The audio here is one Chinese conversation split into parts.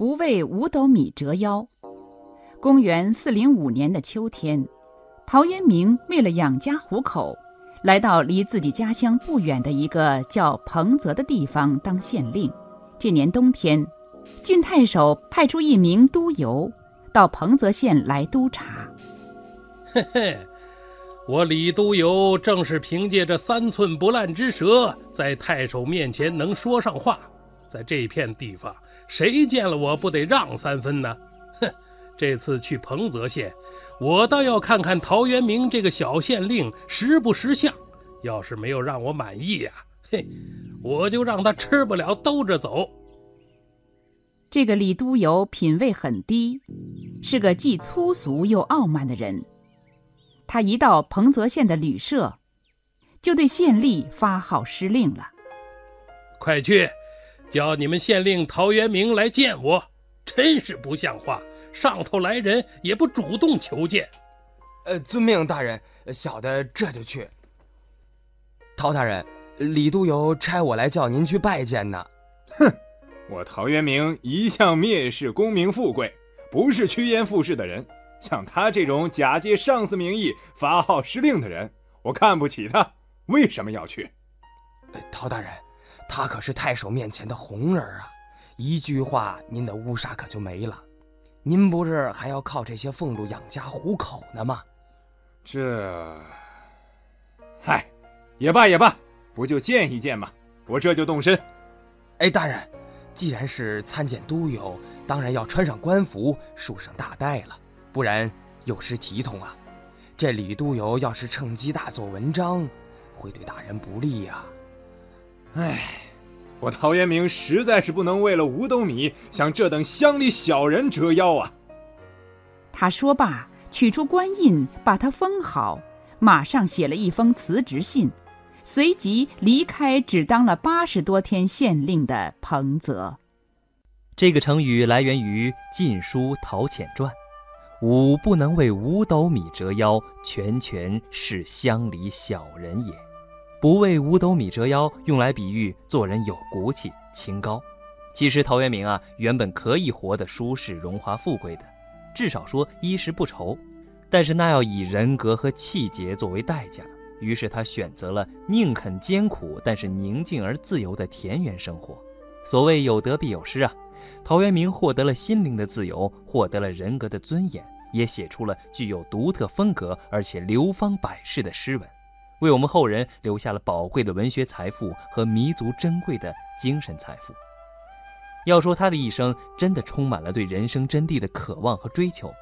不为五斗米折腰。公元四零五年的秋天，陶渊明为了养家糊口，来到离自己家乡不远的一个叫彭泽的地方当县令。这年冬天，郡太守派出一名督邮到彭泽县来督察。嘿嘿，我李督邮正是凭借着三寸不烂之舌，在太守面前能说上话。在这片地方，谁见了我不得让三分呢？哼，这次去彭泽县，我倒要看看陶渊明这个小县令识不识相。要是没有让我满意呀，嘿，我就让他吃不了兜着走。这个李都邮品位很低，是个既粗俗又傲慢的人。他一到彭泽县的旅社，就对县吏发号施令了：“快去！”叫你们县令陶渊明来见我，真是不像话！上头来人也不主动求见。呃，遵命，大人，小的这就去。陶大人，李督邮差我来叫您去拜见呢。哼，我陶渊明一向蔑视功名富贵，不是趋炎附势的人。像他这种假借上司名义发号施令的人，我看不起他。为什么要去？陶大人。他可是太守面前的红人啊，一句话，您的乌纱可就没了。您不是还要靠这些俸禄养家糊口呢吗？这，嗨，也罢也罢，不就见一见吗？我这就动身。哎，大人，既然是参见都邮，当然要穿上官服，束上大带了，不然有失体统啊。这李都邮要是趁机大做文章，会对大人不利呀。唉，我陶渊明实在是不能为了五斗米向这等乡里小人折腰啊！他说罢，取出官印，把它封好，马上写了一封辞职信，随即离开只当了八十多天县令的彭泽。这个成语来源于《晋书·陶潜传》：“吾不能为五斗米折腰，全权是乡里小人也。”不为五斗米折腰，用来比喻做人有骨气、清高。其实陶渊明啊，原本可以活得舒适、荣华富贵的，至少说衣食不愁。但是那要以人格和气节作为代价，于是他选择了宁肯艰苦，但是宁静而自由的田园生活。所谓有得必有失啊，陶渊明获得了心灵的自由，获得了人格的尊严，也写出了具有独特风格而且流芳百世的诗文。为我们后人留下了宝贵的文学财富和弥足珍贵的精神财富。要说他的一生真的充满了对人生真谛的渴望和追求，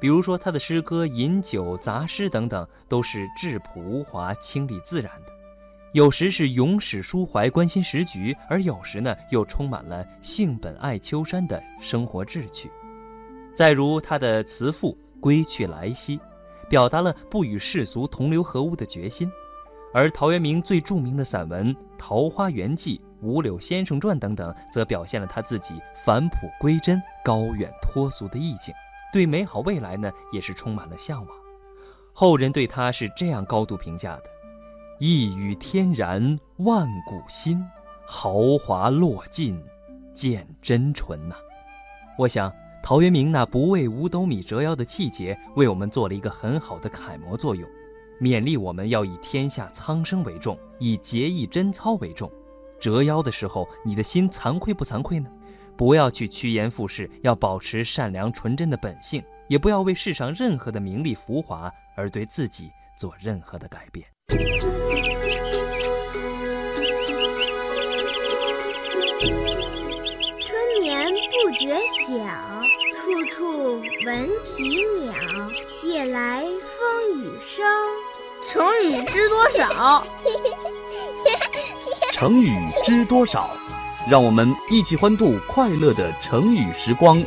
比如说他的诗歌、饮酒、杂诗等等，都是质朴无华、清丽自然的；有时是咏史抒怀、关心时局，而有时呢，又充满了性本爱丘山的生活志趣。再如他的词赋《归去来兮》。表达了不与世俗同流合污的决心，而陶渊明最著名的散文《桃花源记》《五柳先生传》等等，则表现了他自己返璞归真、高远脱俗的意境，对美好未来呢，也是充满了向往。后人对他是这样高度评价的：“一语天然，万古新，豪华落尽，见真纯呐。”我想。陶渊明那不为五斗米折腰的气节，为我们做了一个很好的楷模作用，勉励我们要以天下苍生为重，以节义贞操为重。折腰的时候，你的心惭愧不惭愧呢？不要去趋炎附势，要保持善良纯真的本性，也不要为世上任何的名利浮华而对自己做任何的改变。闻啼鸟，夜来风雨声。成语知多少？成语知多少？让我们一起欢度快乐的成语时光。